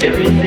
spirit.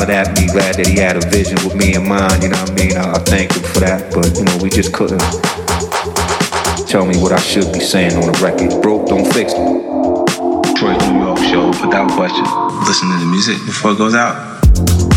holler at me, glad that he had a vision with me in mind, you know what I mean? I, I thank him for that, but you know, we just couldn't tell me what I should be saying on the record. Broke, don't fix me. Detroit, New York show, without question. Listen to the music before it goes out.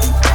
time.